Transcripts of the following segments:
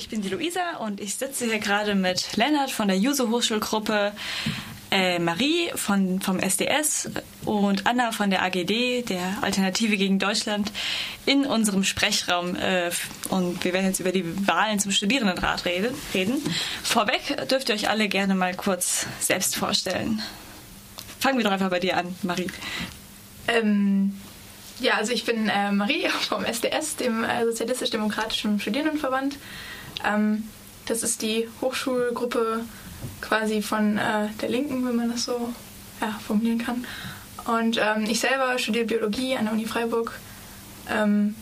Ich bin die Luisa und ich sitze hier gerade mit Lennart von der Juso Hochschulgruppe, äh, Marie von, vom SDS und Anna von der AGD, der Alternative gegen Deutschland, in unserem Sprechraum. Äh, und wir werden jetzt über die Wahlen zum Studierendenrat reden. reden. Vorweg dürft ihr euch alle gerne mal kurz selbst vorstellen. Fangen wir doch einfach bei dir an, Marie. Ähm, ja, also ich bin äh, Marie vom SDS, dem äh, Sozialistisch-Demokratischen Studierendenverband. Ähm, das ist die Hochschulgruppe quasi von äh, der Linken, wenn man das so ja, formulieren kann. Und ähm, ich selber studiere Biologie an der Uni Freiburg. Ähm,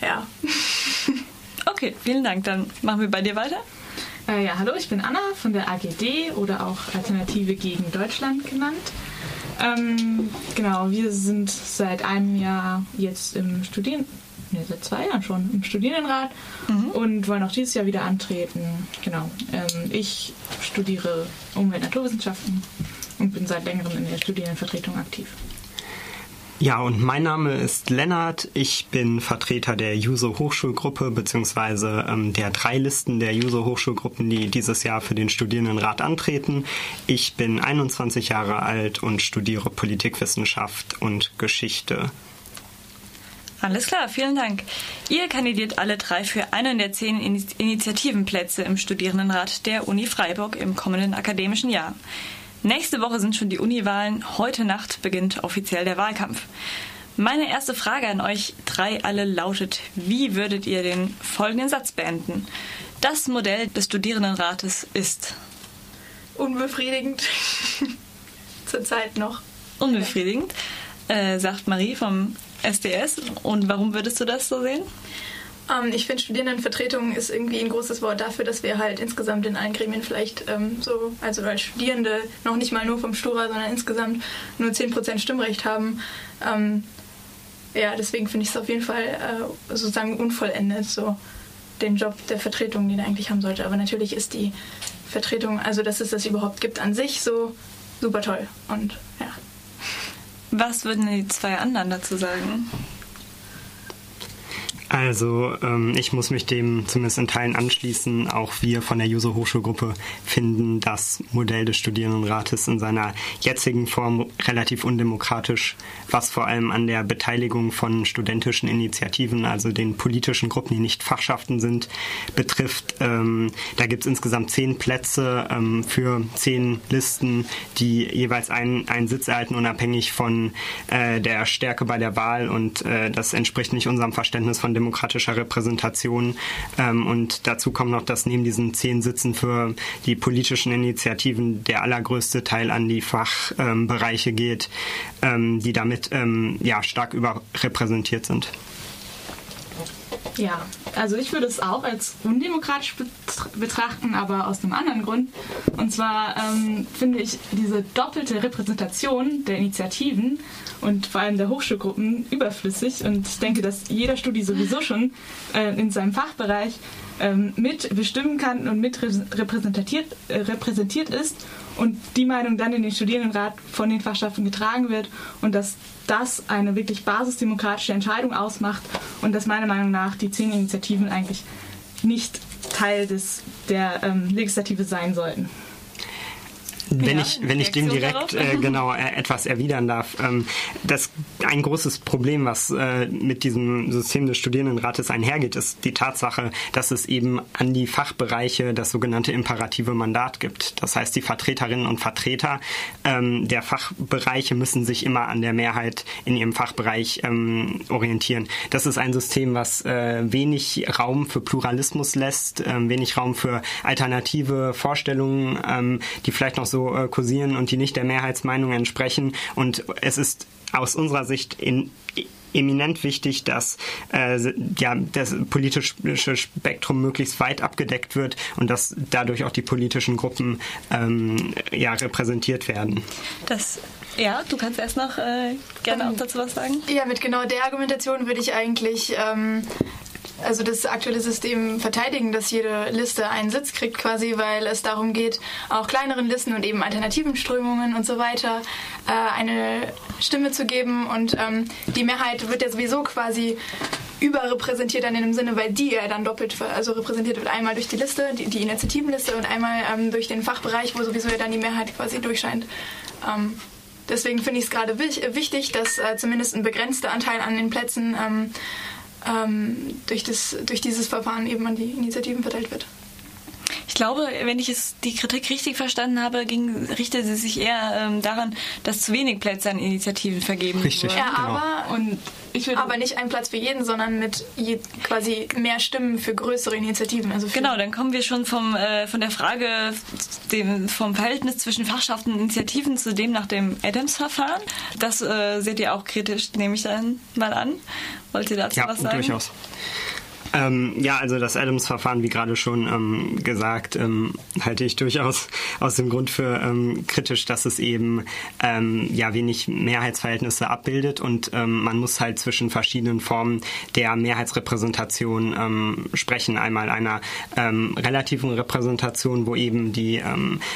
ja. okay, vielen Dank. Dann machen wir bei dir weiter. Äh, ja, hallo, ich bin Anna von der AGD oder auch Alternative gegen Deutschland genannt. Ähm, genau, wir sind seit einem Jahr jetzt im Studieren, ne, seit zwei Jahren schon im Studierendenrat mhm. und wollen auch dieses Jahr wieder antreten. Genau. Ähm, ich studiere Umwelt- und Naturwissenschaften und bin seit längerem in der Studierendenvertretung aktiv. Ja, und mein Name ist Lennart. Ich bin Vertreter der Juso Hochschulgruppe beziehungsweise ähm, der drei Listen der Juso Hochschulgruppen, die dieses Jahr für den Studierendenrat antreten. Ich bin 21 Jahre alt und studiere Politikwissenschaft und Geschichte. Alles klar, vielen Dank. Ihr kandidiert alle drei für einen der zehn Initiativenplätze im Studierendenrat der Uni Freiburg im kommenden akademischen Jahr. Nächste Woche sind schon die Uniwahlen. Heute Nacht beginnt offiziell der Wahlkampf. Meine erste Frage an euch drei alle lautet, wie würdet ihr den folgenden Satz beenden? Das Modell des Studierendenrates ist unbefriedigend. Zurzeit noch. Unbefriedigend, äh, sagt Marie vom SDS. Und warum würdest du das so sehen? Ähm, ich finde, Studierendenvertretung ist irgendwie ein großes Wort dafür, dass wir halt insgesamt in allen Gremien vielleicht ähm, so, also als Studierende noch nicht mal nur vom Stura, sondern insgesamt nur 10% Stimmrecht haben. Ähm, ja, deswegen finde ich es auf jeden Fall äh, sozusagen unvollendet, so den Job der Vertretung, den er eigentlich haben sollte. Aber natürlich ist die Vertretung, also dass es das überhaupt gibt an sich, so super toll. Und. Was würden die zwei anderen dazu sagen? Also ähm, ich muss mich dem zumindest in Teilen anschließen. Auch wir von der Juso Hochschulgruppe finden das Modell des Studierendenrates in seiner jetzigen Form relativ undemokratisch, was vor allem an der Beteiligung von studentischen Initiativen, also den politischen Gruppen, die nicht Fachschaften sind, betrifft. Ähm, da gibt es insgesamt zehn Plätze ähm, für zehn Listen, die jeweils einen, einen Sitz erhalten, unabhängig von äh, der Stärke bei der Wahl. Und äh, das entspricht nicht unserem Verständnis von demokratischer Repräsentation. Ähm, und dazu kommt noch, dass neben diesen zehn Sitzen für die politischen Initiativen der allergrößte Teil an die Fachbereiche ähm, geht, ähm, die damit ähm, ja, stark überrepräsentiert sind. Ja, also ich würde es auch als undemokratisch betrachten, aber aus einem anderen Grund. Und zwar ähm, finde ich diese doppelte Repräsentation der Initiativen und vor allem der Hochschulgruppen überflüssig und denke, dass jeder Studi sowieso schon äh, in seinem Fachbereich ähm, mit bestimmen kann und mit repräsentiert, äh, repräsentiert ist und die Meinung dann in den Studierendenrat von den Fachschaften getragen wird und dass das eine wirklich basisdemokratische Entscheidung ausmacht und dass meiner Meinung nach die zehn Initiativen eigentlich nicht Teil des, der ähm, Legislative sein sollten. Wenn, ja, ich, wenn ich dem direkt äh, genau äh, etwas erwidern darf, ähm, das ein großes Problem, was äh, mit diesem System des Studierendenrates einhergeht, ist die Tatsache, dass es eben an die Fachbereiche das sogenannte imperative Mandat gibt. Das heißt, die Vertreterinnen und Vertreter ähm, der Fachbereiche müssen sich immer an der Mehrheit in ihrem Fachbereich ähm, orientieren. Das ist ein System, was äh, wenig Raum für Pluralismus lässt, ähm, wenig Raum für alternative Vorstellungen, ähm, die vielleicht noch so so äh, kursieren und die nicht der Mehrheitsmeinung entsprechen. Und es ist aus unserer Sicht in, eminent wichtig, dass äh, ja, das politische Spektrum möglichst weit abgedeckt wird und dass dadurch auch die politischen Gruppen ähm, ja, repräsentiert werden. Das ja, du kannst erst noch äh, gerne auch dazu was sagen. Ja, mit genau der Argumentation würde ich eigentlich ähm, also das aktuelle System verteidigen, dass jede Liste einen Sitz kriegt quasi, weil es darum geht, auch kleineren Listen und eben alternativen Strömungen und so weiter äh, eine Stimme zu geben. Und ähm, die Mehrheit wird ja sowieso quasi überrepräsentiert dann in dem Sinne, weil die ja dann doppelt also repräsentiert wird. Einmal durch die Liste, die, die Initiativenliste und einmal ähm, durch den Fachbereich, wo sowieso ja dann die Mehrheit quasi durchscheint. Ähm, deswegen finde ich es gerade wichtig, dass äh, zumindest ein begrenzter Anteil an den Plätzen ähm, durch, das, durch dieses Verfahren eben an die Initiativen verteilt wird. Ich glaube, wenn ich es die Kritik richtig verstanden habe, ging, richtete sie sich eher ähm, daran, dass zu wenig Plätze an Initiativen vergeben richtig, wurden. Ja, genau. aber, und ich aber nicht ein Platz für jeden, sondern mit je, quasi mehr Stimmen für größere Initiativen. Also genau, dann kommen wir schon vom, äh, von der Frage dem, vom Verhältnis zwischen Fachschaften und Initiativen zu dem nach dem Adams-Verfahren. Das äh, seht ihr auch kritisch, nehme ich dann mal an. Wollt ihr dazu ja, was sagen? durchaus. Ähm, ja, also das Adams-Verfahren, wie gerade schon ähm, gesagt, ähm, halte ich durchaus aus dem Grund für ähm, kritisch, dass es eben ähm, ja wenig Mehrheitsverhältnisse abbildet und ähm, man muss halt zwischen verschiedenen Formen der Mehrheitsrepräsentation sprechen. Einmal einer relativen Repräsentation, wo eben die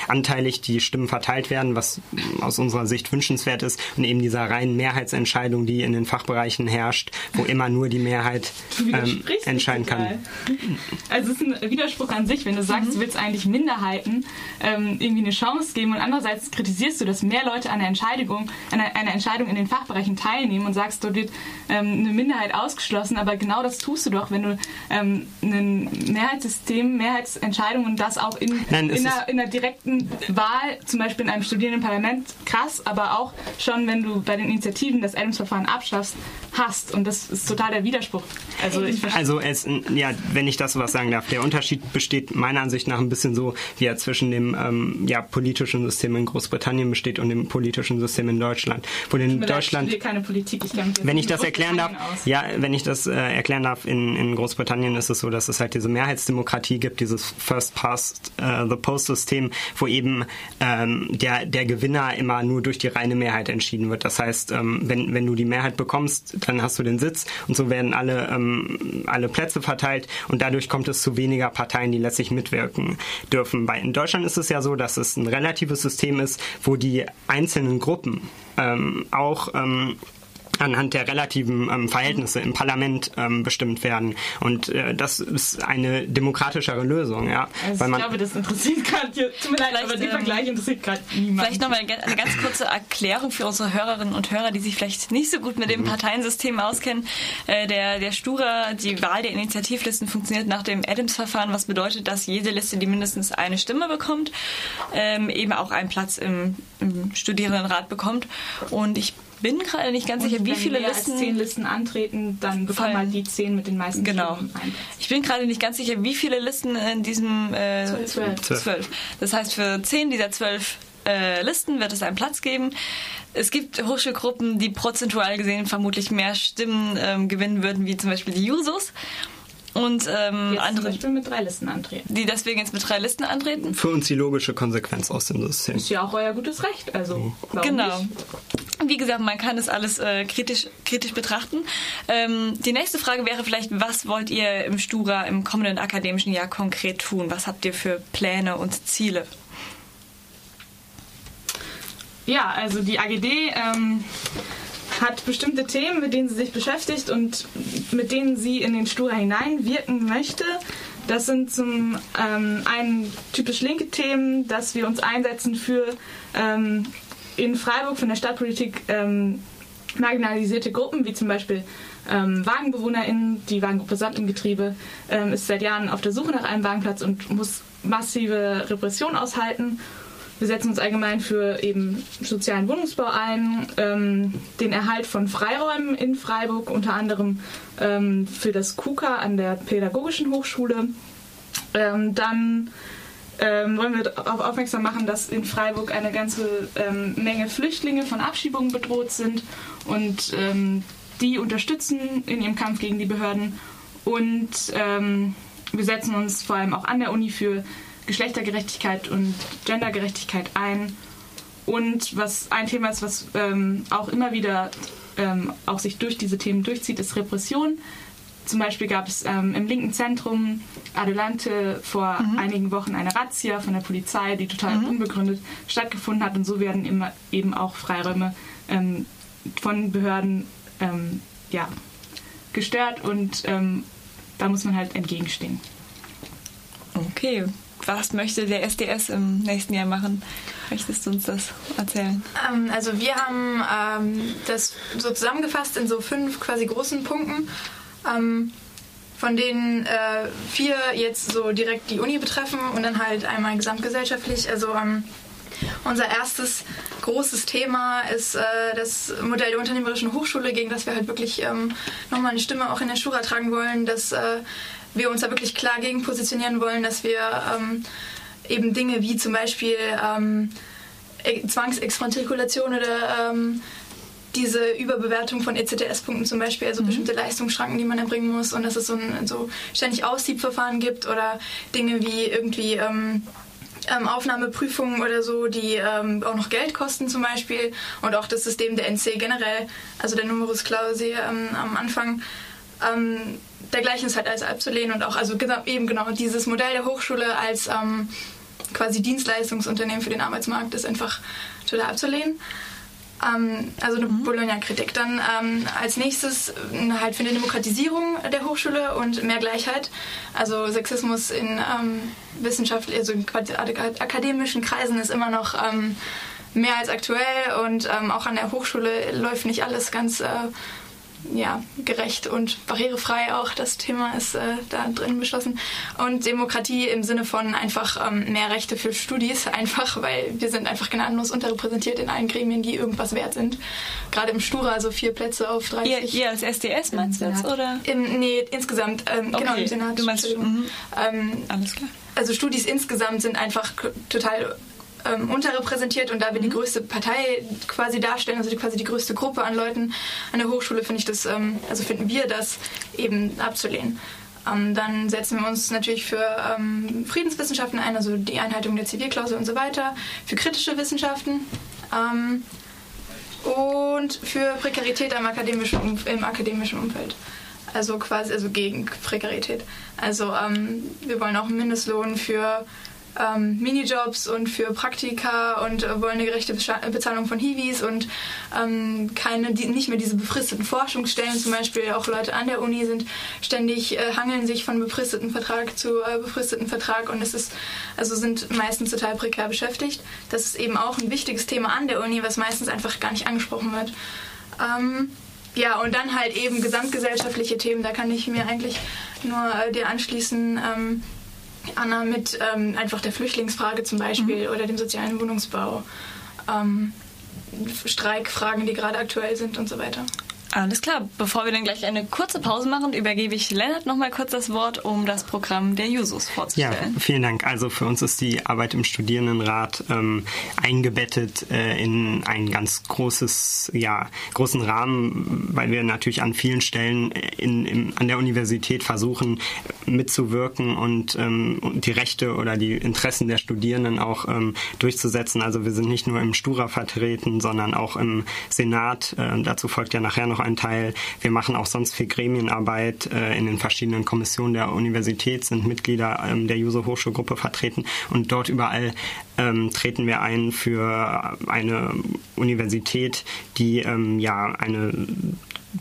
anteilig die Stimmen verteilt werden, was aus unserer Sicht wünschenswert ist, und eben dieser reinen Mehrheitsentscheidung, die in den Fachbereichen herrscht, wo immer nur die Mehrheit entscheidet entscheiden kann. Also es ist ein Widerspruch an sich, wenn du sagst, mhm. du willst eigentlich Minderheiten ähm, irgendwie eine Chance geben und andererseits kritisierst du, dass mehr Leute an der Entscheidung, an einer Entscheidung in den Fachbereichen teilnehmen und sagst, dort wird ähm, eine Minderheit ausgeschlossen, aber genau das tust du doch, wenn du ähm, ein Mehrheitssystem, Mehrheitsentscheidungen und das auch in, Nein, in, einer, in, einer, direkten Wahl, zum Beispiel in einem Studierendenparlament, krass, aber auch schon, wenn du bei den Initiativen das Adams-Verfahren abschaffst, hast und das ist total der Widerspruch. Also ich also es, ja, wenn ich das was sagen darf, der Unterschied besteht meiner Ansicht nach ein bisschen so, wie er zwischen dem ähm, ja, politischen System in Großbritannien besteht und dem politischen System in Deutschland. Wo in Deutschland, keine Politik, ich wenn ich das erklären darf, aus. ja, wenn ich das äh, erklären darf, in, in Großbritannien ist es so, dass es halt diese Mehrheitsdemokratie gibt, dieses First Past uh, the Post System, wo eben ähm, der der Gewinner immer nur durch die reine Mehrheit entschieden wird. Das heißt, ähm, wenn wenn du die Mehrheit bekommst, dann hast du den Sitz und so werden alle ähm, alle Plätze verteilt und dadurch kommt es zu weniger Parteien, die letztlich mitwirken dürfen. Bei, in Deutschland ist es ja so, dass es ein relatives System ist, wo die einzelnen Gruppen ähm, auch ähm, anhand der relativen ähm, Verhältnisse im Parlament ähm, bestimmt werden. Und äh, das ist eine demokratischere Lösung. Ja? Also ich glaube, das interessiert gerade, tut mir leid, aber der Vergleich interessiert gerade niemanden. Vielleicht nochmal eine ganz kurze Erklärung für unsere Hörerinnen und Hörer, die sich vielleicht nicht so gut mit dem mhm. Parteiensystem auskennen. Äh, der, der Stura, die Wahl der Initiativlisten funktioniert nach dem Adams-Verfahren, was bedeutet, dass jede Liste, die mindestens eine Stimme bekommt, ähm, eben auch einen Platz im, im Studierendenrat bekommt. Und ich bin gerade nicht ganz und sicher, wie viele Listen. Als zehn Listen antreten, dann bekommen halt die zehn mit den meisten Genau. Ich bin gerade nicht ganz sicher, wie viele Listen in diesem äh, zwölf. zwölf. Das heißt, für zehn dieser zwölf äh, Listen wird es einen Platz geben. Es gibt Hochschulgruppen, die prozentual gesehen vermutlich mehr Stimmen ähm, gewinnen würden, wie zum Beispiel die Jusos und ähm, jetzt andere, zum Beispiel mit drei Listen antreten. Die deswegen jetzt mit drei Listen antreten. Für uns die logische Konsequenz aus dem System. Ist ja auch euer gutes Recht. Also genau. Nicht? Wie gesagt, man kann das alles äh, kritisch, kritisch betrachten. Ähm, die nächste Frage wäre vielleicht, was wollt ihr im Stura im kommenden akademischen Jahr konkret tun? Was habt ihr für Pläne und Ziele? Ja, also die AGD ähm, hat bestimmte Themen, mit denen sie sich beschäftigt und mit denen sie in den Stura hineinwirken möchte. Das sind zum ähm, einen typisch linke Themen, dass wir uns einsetzen für ähm, in Freiburg von der Stadtpolitik ähm, marginalisierte Gruppen, wie zum Beispiel ähm, WagenbewohnerInnen. Die Wagengruppe Sand im Getriebe ähm, ist seit Jahren auf der Suche nach einem Wagenplatz und muss massive Repression aushalten. Wir setzen uns allgemein für eben sozialen Wohnungsbau ein, ähm, den Erhalt von Freiräumen in Freiburg, unter anderem ähm, für das KUKA an der Pädagogischen Hochschule. Ähm, dann ähm, wollen wir darauf aufmerksam machen, dass in Freiburg eine ganze ähm, Menge Flüchtlinge von Abschiebungen bedroht sind und ähm, die unterstützen in ihrem Kampf gegen die Behörden. Und wir setzen uns vor allem auch an der Uni für Geschlechtergerechtigkeit und Gendergerechtigkeit ein. Und was ein Thema ist, was ähm, auch immer wieder ähm, auch sich durch diese Themen durchzieht, ist Repression. zum Beispiel gab es ähm, im linken Zentrum Adelante vor mhm. einigen Wochen eine Razzia von der Polizei, die total mhm. unbegründet stattgefunden hat. Und so werden immer, eben auch Freiräume ähm, von Behörden ähm, ja, gestört und ähm, da muss man halt entgegenstehen. Okay, was möchte der SDS im nächsten Jahr machen? Möchtest du uns das erzählen? Ähm, also wir haben ähm, das so zusammengefasst in so fünf quasi großen Punkten, ähm, von denen äh, vier jetzt so direkt die Uni betreffen und dann halt einmal gesamtgesellschaftlich. Also ähm, unser erstes großes Thema ist äh, das Modell der unternehmerischen Hochschule, gegen das wir halt wirklich ähm, nochmal eine Stimme auch in der Schura tragen wollen, dass äh, wir uns da wirklich klar gegen positionieren wollen, dass wir ähm, eben Dinge wie zum Beispiel ähm, e-, Zwangsexmatrikulation oder ähm, diese Überbewertung von ECTS-Punkten zum Beispiel, also mhm. bestimmte Leistungsschranken, die man erbringen muss und dass es so ein so ständig Aussiebverfahren gibt oder Dinge wie irgendwie ähm, ähm, Aufnahmeprüfungen oder so, die ähm, auch noch Geld kosten zum Beispiel und auch das System der NC generell, also der Numerus Clausi ähm, am Anfang. Ähm, dergleichen ist halt als abzulehnen und auch also eben genau dieses Modell der Hochschule als ähm, quasi Dienstleistungsunternehmen für den Arbeitsmarkt ist einfach total abzulehnen. Ähm, also eine mhm. Bologna-Kritik. Dann ähm, als nächstes äh, halt für eine Demokratisierung der Hochschule und mehr Gleichheit. Also Sexismus in ähm, wissenschaftlichen, also in akademischen Kreisen ist immer noch ähm, mehr als aktuell und ähm, auch an der Hochschule läuft nicht alles ganz äh, ja, gerecht und barrierefrei auch. Das Thema ist äh, da drin beschlossen. Und Demokratie im Sinne von einfach ähm, mehr Rechte für Studis, einfach, weil wir sind einfach gnadenlos unterrepräsentiert in allen Gremien, die irgendwas wert sind. Gerade im Stura, so vier Plätze auf 30. Ihr, ihr als SDS meinst du jetzt, oder? Im, nee, insgesamt, ähm, okay. genau im Senat. Du meinst, mhm. ähm, Alles klar. Also Studis insgesamt sind einfach total ähm, unterrepräsentiert und da wir die mhm. größte Partei quasi darstellen, also die, quasi die größte Gruppe an Leuten an der Hochschule, finde ich das, ähm, also finden wir das eben abzulehnen. Ähm, dann setzen wir uns natürlich für ähm, Friedenswissenschaften ein, also die Einhaltung der Zivilklausel und so weiter, für kritische Wissenschaften ähm, und für Prekarität im akademischen, im akademischen Umfeld. Also quasi also gegen Prekarität. Also ähm, wir wollen auch einen Mindestlohn für ähm, Minijobs und für Praktika und äh, wollen eine gerechte Bezahlung von Hiwis und ähm, keine, die, nicht mehr diese befristeten Forschungsstellen. Zum Beispiel auch Leute an der Uni sind ständig, äh, hangeln sich von befristeten Vertrag zu äh, befristeten Vertrag und es ist, also sind meistens total prekär beschäftigt. Das ist eben auch ein wichtiges Thema an der Uni, was meistens einfach gar nicht angesprochen wird. Ähm, ja, und dann halt eben gesamtgesellschaftliche Themen, da kann ich mir eigentlich nur äh, dir anschließen. Ähm, Anna, mit ähm, einfach der Flüchtlingsfrage zum Beispiel mhm. oder dem sozialen Wohnungsbau, ähm, Streikfragen, die gerade aktuell sind und so weiter. Alles klar. Bevor wir dann gleich eine kurze Pause machen, übergebe ich Lennart noch mal kurz das Wort, um das Programm der Jusos vorzustellen. Ja, vielen Dank. Also für uns ist die Arbeit im Studierendenrat ähm, eingebettet äh, in ein ganz großes, ja, großen Rahmen, weil wir natürlich an vielen Stellen in, in, an der Universität versuchen mitzuwirken und, ähm, die Rechte oder die Interessen der Studierenden auch ähm, durchzusetzen. Also wir sind nicht nur im Stura vertreten, sondern auch im Senat. Äh, dazu folgt ja nachher noch ein Teil. Wir machen auch sonst viel Gremienarbeit äh, in den verschiedenen Kommissionen der Universität, sind Mitglieder ähm, der Juso Hochschulgruppe vertreten und dort überall ähm, treten wir ein für eine Universität, die ähm, ja eine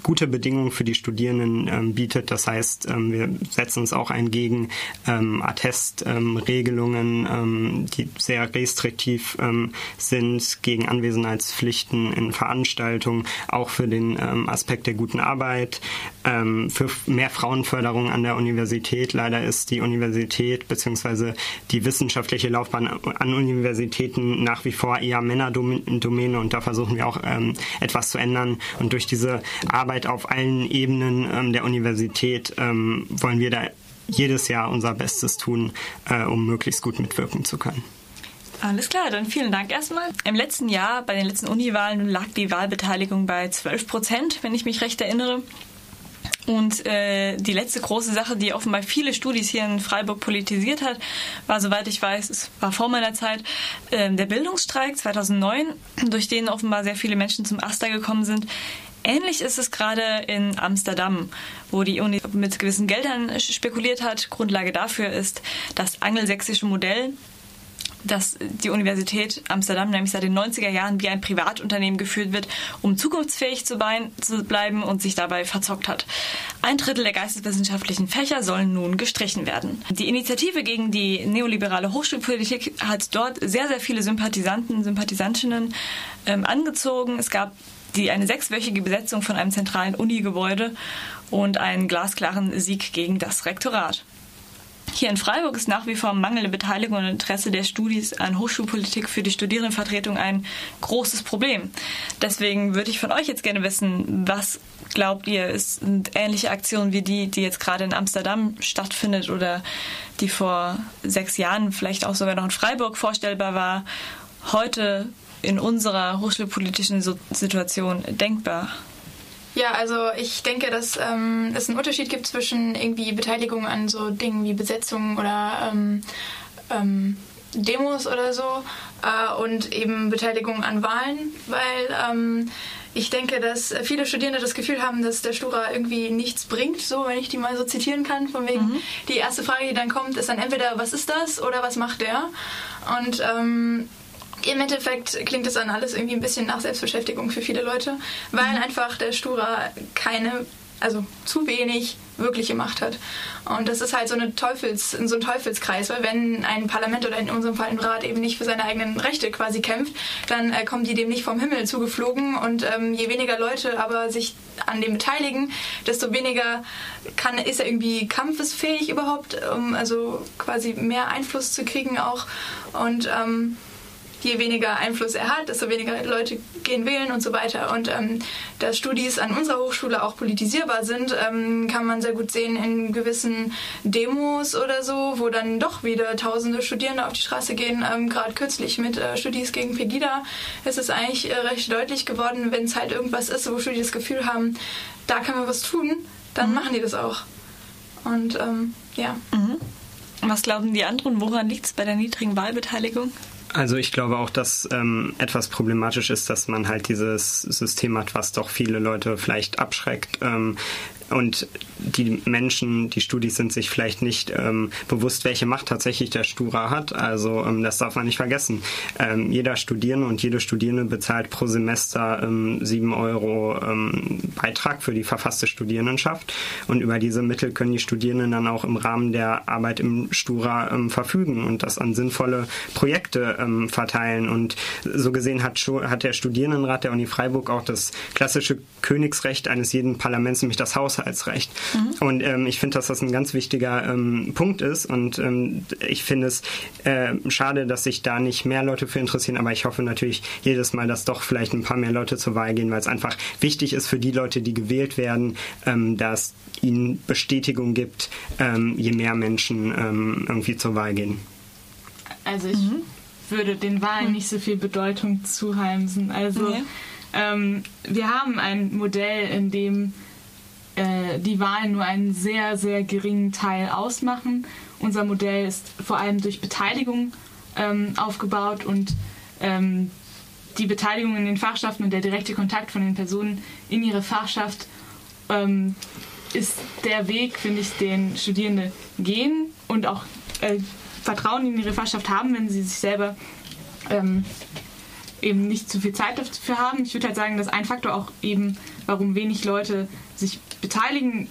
gute Bedingungen für die Studierenden ähm, bietet. Das heißt, ähm, wir setzen uns auch ein gegen ähm, Attestregelungen, ähm, die sehr restriktiv ähm, sind, gegen Anwesenheitspflichten in Veranstaltungen, auch für den ähm, Aspekt der guten Arbeit, ähm, für mehr Frauenförderung an der Universität. Leider ist die Universität bzw. die wissenschaftliche Laufbahn an Universitäten nach wie vor eher Männerdomäne und da versuchen wir auch ähm, etwas zu ändern. Und durch diese Arbeit auf allen Ebenen ähm, der Universität ähm, wollen wir da jedes Jahr unser Bestes tun, äh, um möglichst gut mitwirken zu können. Alles klar, dann vielen Dank erstmal. Im letzten Jahr, bei den letzten Uniwahlen, lag die Wahlbeteiligung bei 12 Prozent, wenn ich mich recht erinnere. Und äh, die letzte große Sache, die offenbar viele Studis hier in Freiburg politisiert hat, war, soweit ich weiß, es war vor meiner Zeit, äh, der Bildungsstreik 2009, durch den offenbar sehr viele Menschen zum Aster gekommen sind. Ähnlich ist es gerade in Amsterdam, wo die Uni mit gewissen Geldern spekuliert hat. Grundlage dafür ist das angelsächsische Modell, dass die Universität Amsterdam nämlich seit den 90er Jahren wie ein Privatunternehmen geführt wird, um zukunftsfähig zu, zu, bleiben und sich dabei verzockt hat. Ein Drittel der geisteswissenschaftlichen Fächer sollen nun gestrichen werden. Die Initiative gegen die neoliberale Hochschulpolitik hat dort sehr, sehr viele Sympathisanten, Sympathisantinnen ähm, angezogen. Es gab die eine sechswöchige Besetzung von einem zentralen Uni-Gebäude und einen glasklaren Sieg gegen das Rektorat. Hier in Freiburg ist nach wie vor mangelnde Beteiligung und Interesse der Studis an Hochschulpolitik für die Studierendenvertretung ein großes Problem. Deswegen würde ich von euch jetzt gerne wissen, was glaubt ihr, sind ähnliche Aktionen wie die, die jetzt gerade in Amsterdam stattfindet oder die vor sechs Jahren vielleicht auch sogar noch in Freiburg vorstellbar war, heute in unserer hochschulpolitischen Situation denkbar? Ja, also ich denke, dass ähm, es einen Unterschied gibt zwischen irgendwie Beteiligung an so Dingen wie Besetzungen oder ähm, ähm, Demos oder so äh, und eben Beteiligung an Wahlen, weil ähm, ich denke, dass viele Studierende das Gefühl haben, dass der Stura irgendwie nichts bringt, so wenn ich die mal so zitieren kann, von wegen mhm. die erste Frage, die dann kommt, ist dann entweder was ist das oder was macht der? Und ähm, im Endeffekt klingt das dann alles irgendwie ein bisschen nach Selbstbeschäftigung für viele Leute, weil mhm. einfach der Stura keine, also zu wenig wirkliche Macht hat. Und das ist halt so, eine Teufels, so ein Teufelskreis, weil wenn ein Parlament oder in unserem Fall ein Rat eben nicht für seine eigenen Rechte quasi kämpft, dann äh, kommen die dem nicht vom Himmel zugeflogen und ähm, je weniger Leute aber sich an dem beteiligen, desto weniger kann, ist er irgendwie kampfesfähig überhaupt, um also quasi mehr Einfluss zu kriegen auch und ähm, je weniger Einfluss er hat, desto weniger Leute gehen wählen und so weiter. Und ähm, dass Studis an unserer Hochschule auch politisierbar sind, ähm, kann man sehr gut sehen in gewissen Demos oder so, wo dann doch wieder tausende Studierende auf die Straße gehen. Ähm, Gerade kürzlich mit äh, Studis gegen Pegida ist es eigentlich äh, recht deutlich geworden, wenn es halt irgendwas ist, wo Studis das Gefühl haben, da kann man was tun, dann mhm. machen die das auch. Und ähm, ja. Mhm. Was glauben die anderen? Woran liegt es bei der niedrigen Wahlbeteiligung? Also ich glaube auch, dass ähm, etwas problematisch ist, dass man halt dieses System hat, was doch viele Leute vielleicht abschreckt. Ähm, und die Menschen, die Studis sind sich vielleicht nicht ähm, bewusst, welche Macht tatsächlich der Stura hat. Also ähm, das darf man nicht vergessen. Ähm, jeder Studierende und jede Studierende bezahlt pro Semester ähm, 7 Euro ähm, Beitrag für die verfasste Studierendenschaft. Und über diese Mittel können die Studierenden dann auch im Rahmen der Arbeit im Stura ähm, verfügen und das an sinnvolle Projekte ähm, verteilen. Und so gesehen hat, hat der Studierendenrat der Uni Freiburg auch das klassische Königsrecht eines jeden Parlaments, nämlich das Haus Haushaltsrecht. Mhm. Und ähm, ich finde, dass das ein ganz wichtiger ähm, Punkt ist. Und ähm, ich finde es äh, schade, dass sich da nicht mehr Leute für interessieren. Aber ich hoffe natürlich jedes Mal, dass doch vielleicht ein paar mehr Leute zur Wahl gehen, weil es einfach wichtig ist für die Leute, die gewählt werden, ähm, dass ihnen Bestätigung gibt, ähm, je mehr Menschen ähm, irgendwie zur Wahl gehen. Also ich mhm. würde den Wahlen mhm. nicht so viel Bedeutung zuheimsen. Also okay. ähm, wir haben ein Modell, in dem äh, die Wahlen nur einen sehr, sehr geringen Teil ausmachen. Unser Modell ist vor allem durch Beteiligung ähm, aufgebaut und ähm, die Beteiligung in den Fachschaften und der direkte Kontakt von den Personen in ihre Fachschaft ähm, ist der Weg, finde ich, den Studierende gehen und auch äh, Vertrauen in ihre Fachschaft haben, wenn sie sich selber ähm, eben nicht zu viel Zeit dafür haben. Ich würde halt sagen, dass ein Faktor auch eben, warum wenig Leute sich beteiligen.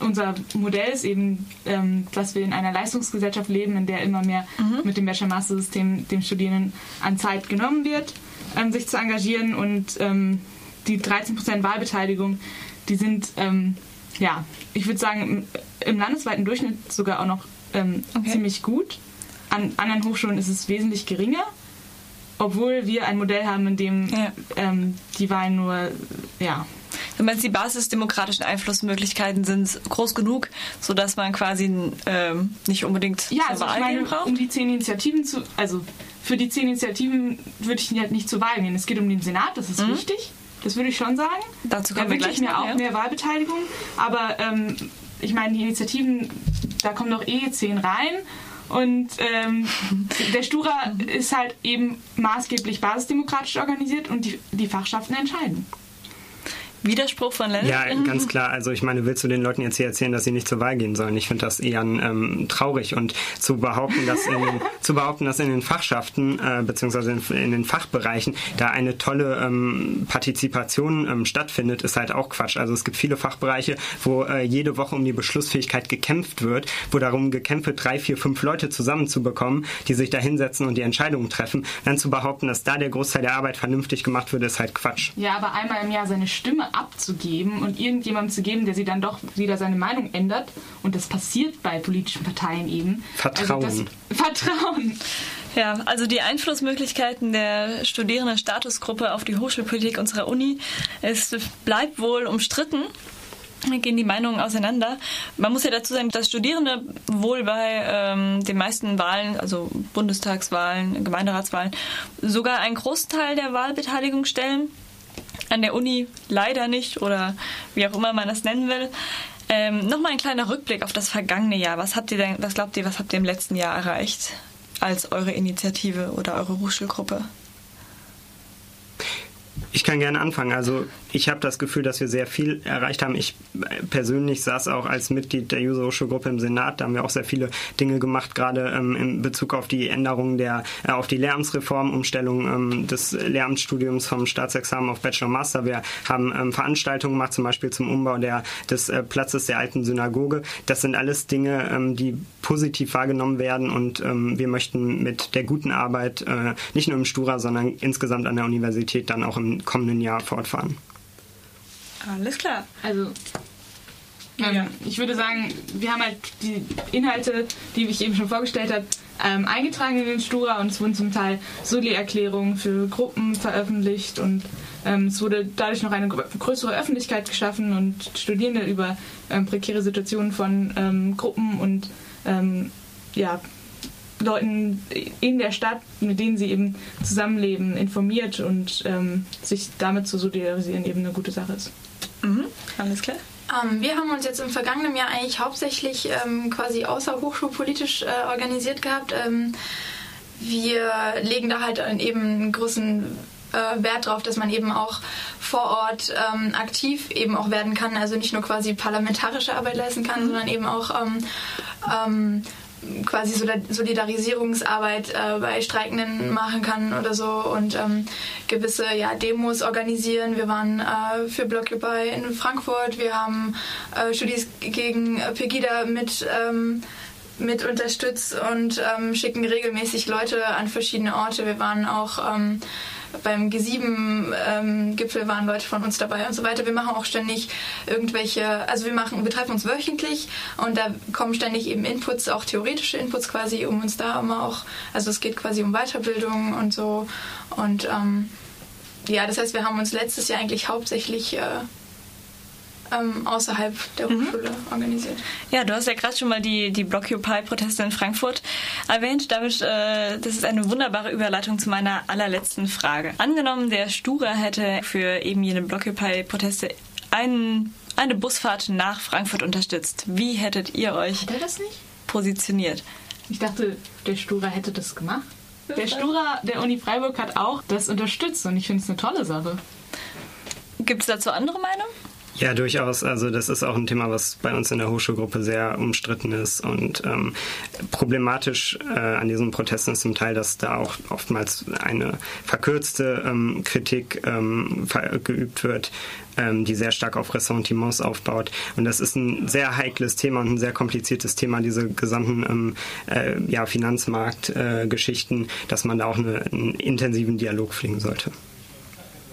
Unser Modell ist eben, ähm, dass wir in einer Leistungsgesellschaft leben, in der immer mehr mhm. mit dem Bachelor-Master-System dem Studierenden an Zeit genommen wird, ähm, sich zu engagieren. Und ähm, die 13% Wahlbeteiligung, die sind, ähm, ja, ich würde sagen, im, im, landesweiten Durchschnitt sogar auch noch ähm, okay. ziemlich gut. An anderen Hochschulen ist es wesentlich geringer obwohl wir ein Modell haben, in dem ja. ähm, die Wahlen nur, ja. Du meinst, die basisdemokratischen Einflussmöglichkeiten sind groß genug, sodass man quasi ähm, nicht unbedingt ja, also Wahl ich meine, braucht? um die zehn Initiativen zu, also für die zehn Initiativen würde ich halt nicht zur Wahl gehen. Es geht um den Senat, das ist mhm. wichtig. Das würde ich schon sagen. Dazu kommen da wir gleich mir auch ja. mehr Wahlbeteiligung. Aber ähm, ich meine, die Initiativen, da kommen noch eh zehn rein und ähm, der Stura ist halt eben maßgeblich basisdemokratisch organisiert und die, die Fachschaften entscheiden. Widerspruch von Lennart? Ja, ganz klar. Also ich meine, willst du den Leuten jetzt hier erzählen, dass sie nicht zur Wahl gehen sollen? Ich finde das eher ähm, traurig und zu behaupten, dass in den, zu behaupten, dass in den Fachschaften äh, beziehungsweise in, in, den Fachbereichen da eine tolle ähm, Partizipation ähm, stattfindet, ist halt auch Quatsch. Also es gibt viele Fachbereiche, wo äh, jede Woche um die Beschlussfähigkeit gekämpft wird, wo darum gekämpft wird, drei, vier, fünf Leute zusammenzubekommen, die sich da hinsetzen und die Entscheidungen treffen. Dann zu behaupten, dass da der Großteil der Arbeit vernünftig gemacht wird, ist halt Quatsch. Ja, aber einmal im Jahr seine Stimme abzugeben und irgendjemandem zu geben, der sie dann doch wieder seine Meinung ändert, und das passiert bei politischen Parteien eben. Vertrauen. Also das, Vertrauen. Ja, also die Einflussmöglichkeiten der Studierenden-Statusgruppe auf die Hochschulpolitik unserer Uni, es bleibt wohl umstritten gehen die Meinungen auseinander. Man muss ja dazu sagen, dass Studierende wohl bei ähm, den meisten Wahlen, also Bundestagswahlen, Gemeinderatswahlen, sogar einen Großteil der Wahlbeteiligung stellen. An der Uni leider nicht oder wie auch immer man das nennen will. Ähm, Nochmal ein kleiner Rückblick auf das vergangene Jahr. Was habt ihr denn, was glaubt ihr, was habt ihr im letzten Jahr erreicht als eure Initiative oder eure Hochschulgruppe? Ich kann gerne anfangen. Also ich habe das Gefühl, dass wir sehr viel erreicht haben. Ich persönlich saß auch als Mitglied der User Hochschulgruppe im Senat. Da haben wir auch sehr viele Dinge gemacht, gerade ähm, in Bezug auf die Änderung der, äh, auf die Lehramtsreform, Umstellung ähm, des Lehramtsstudiums vom Staatsexamen auf Bachelor Master. Wir haben ähm, Veranstaltungen gemacht, zum Beispiel zum Umbau der, des äh, Platzes der alten Synagoge. Das sind alles Dinge, ähm, die positiv wahrgenommen werden und ähm, wir möchten mit der guten Arbeit äh, nicht nur im Stura, sondern insgesamt an der Universität dann auch im kommenden Jahr fortfahren. Alles klar. Also ähm, ja. Ich würde sagen, wir haben halt die Inhalte, die ich eben schon vorgestellt habe, ähm, eingetragen in den Stura und es wurden zum Teil Soli-Erklärungen für Gruppen veröffentlicht und ähm, es wurde dadurch noch eine größere Öffentlichkeit geschaffen und Studierende über ähm, prekäre Situationen von ähm, Gruppen und ähm, ja, Leuten in der Stadt, mit denen sie eben zusammenleben, informiert und ähm, sich damit zu solidarisieren eben eine gute Sache ist. Mhm, alles klar. Ähm, wir haben uns jetzt im vergangenen Jahr eigentlich hauptsächlich ähm, quasi außerhochschulpolitisch äh, organisiert gehabt. Ähm, wir legen da halt eben einen großen äh, Wert drauf, dass man eben auch vor Ort ähm, aktiv eben auch werden kann, also nicht nur quasi parlamentarische Arbeit leisten kann, mhm. sondern eben auch ähm, ähm, quasi Solidarisierungsarbeit äh, bei Streikenden machen kann oder so und ähm, gewisse ja, Demos organisieren. Wir waren äh, für Blockupy in Frankfurt, wir haben äh, Studis gegen Pegida mit ähm, mit unterstützt und ähm, schicken regelmäßig Leute an verschiedene Orte. Wir waren auch ähm, beim G7-Gipfel ähm, waren Leute von uns dabei und so weiter. Wir machen auch ständig irgendwelche, also wir machen, wir treffen uns wöchentlich und da kommen ständig eben Inputs, auch theoretische Inputs quasi, um uns da immer auch, also es geht quasi um Weiterbildung und so und ähm, ja, das heißt, wir haben uns letztes Jahr eigentlich hauptsächlich äh, ähm, außerhalb der mhm. Hochschule mhm. organisiert. Ja, du hast ja gerade schon mal die, die Blockupy-Proteste in Frankfurt erwähnt. Damit, äh, das ist eine wunderbare Überleitung zu meiner allerletzten Frage. Angenommen, der Stura hätte für eben jene Blockupy-Proteste einen, eine Busfahrt nach Frankfurt unterstützt. Wie hättet ihr euch positioniert? Ich dachte, der Stura hätte das gemacht. Der Stura der Uni Freiburg hat auch das unterstützt und ich finde es eine tolle Sache. Gibt es dazu andere Meinungen? Ja, durchaus. Also das ist auch ein Thema, was bei uns in der Hochschulgruppe sehr umstritten ist und ähm, problematisch äh, an diesen Protesten ist zum Teil, dass da auch oftmals eine verkürzte ähm, Kritik ähm, geübt wird, ähm, die sehr stark auf Ressentiments aufbaut. Und das ist ein sehr heikles Thema und ein sehr kompliziertes Thema, diese gesamten ähm, äh, ja, Finanzmarktgeschichten, äh, dass man da auch eine, einen intensiven Dialog pflegen sollte.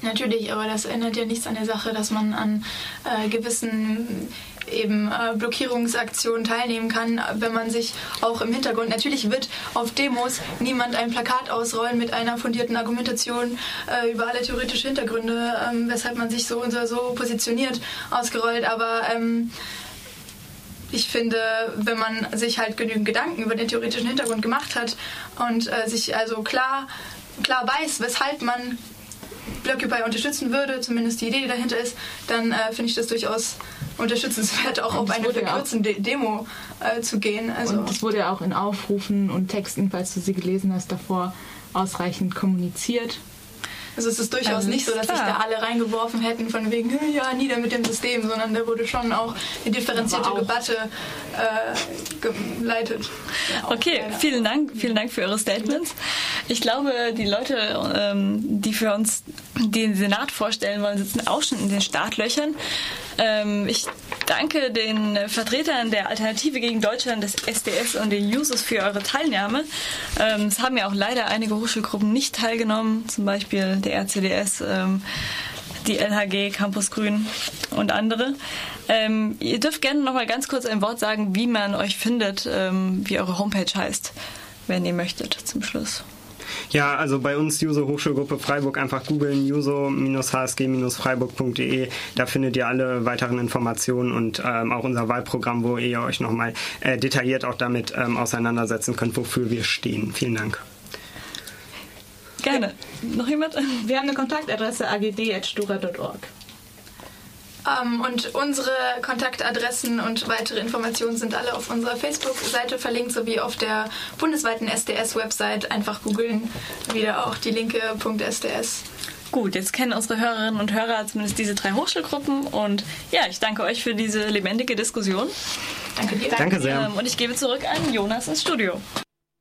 Natürlich, aber das ändert ja nichts an der Sache, dass man an äh, gewissen eben äh, Blockierungsaktionen teilnehmen kann, wenn man sich auch im Hintergrund, natürlich wird auf Demos niemand ein Plakat ausrollen mit einer fundierten Argumentation äh, über alle theoretische Hintergründe, ähm, weshalb man sich so und so positioniert, ausgerollt, aber ähm, ich finde, wenn man sich halt genügend Gedanken über den theoretischen Hintergrund gemacht hat und äh, sich also klar, klar weiß, weshalb man Blockupy unterstützen würde, zumindest die Idee, die dahinter ist, dann äh, finde ich das durchaus unterstützenswert, auch auf eine verkürzende De Demo äh, zu gehen. Also und es wurde ja auch in Aufrufen und Texten, falls du sie gelesen hast, davor ausreichend kommuniziert. Also es ist durchaus ähm, nicht so, dass klar. sich da alle reingeworfen hätten von wegen, ja, nieder mit dem System, sondern da wurde schon auch eine differenzierte Debatte äh, geleitet. Ja, okay, leider. vielen Dank, vielen Dank für Ihre Statements. Ich glaube, die Leute, ähm, die für uns den Senat vorstellen wollen, sitzen auch schon in den Startlöchern. Ähm, ich danke den Vertretern der Alternative gegen Deutschland, des SDS und den Users für eure Teilnahme. Ähm, es haben ja auch leider einige Hochschulgruppen nicht teilgenommen, zum Beispiel der RCDS, ähm, die LHG, Campus Grün und andere. Ähm, ihr dürft gerne noch mal ganz kurz ein Wort sagen, wie man euch findet, ähm, wie eure Homepage heißt, wenn ihr möchtet, zum Schluss. Ja, also bei uns Juso Hochschulgruppe Freiburg einfach googeln juso-hsg-freiburg.de. Da findet ihr alle weiteren Informationen und ähm, auch unser Wahlprogramm, wo ihr euch nochmal äh, detailliert auch damit ähm, auseinandersetzen könnt, wofür wir stehen. Vielen Dank. Gerne. Noch jemand? Wir haben eine Kontaktadresse agd.stura.org. Ähm, und unsere Kontaktadressen und weitere Informationen sind alle auf unserer Facebook-Seite verlinkt, sowie auf der bundesweiten SDS-Website. Einfach googeln, wieder auch die linke .sds. Gut, jetzt kennen unsere Hörerinnen und Hörer zumindest diese drei Hochschulgruppen und ja, ich danke euch für diese lebendige Diskussion. Danke dir. Danke sehr. Ähm, und ich gebe zurück an Jonas ins Studio.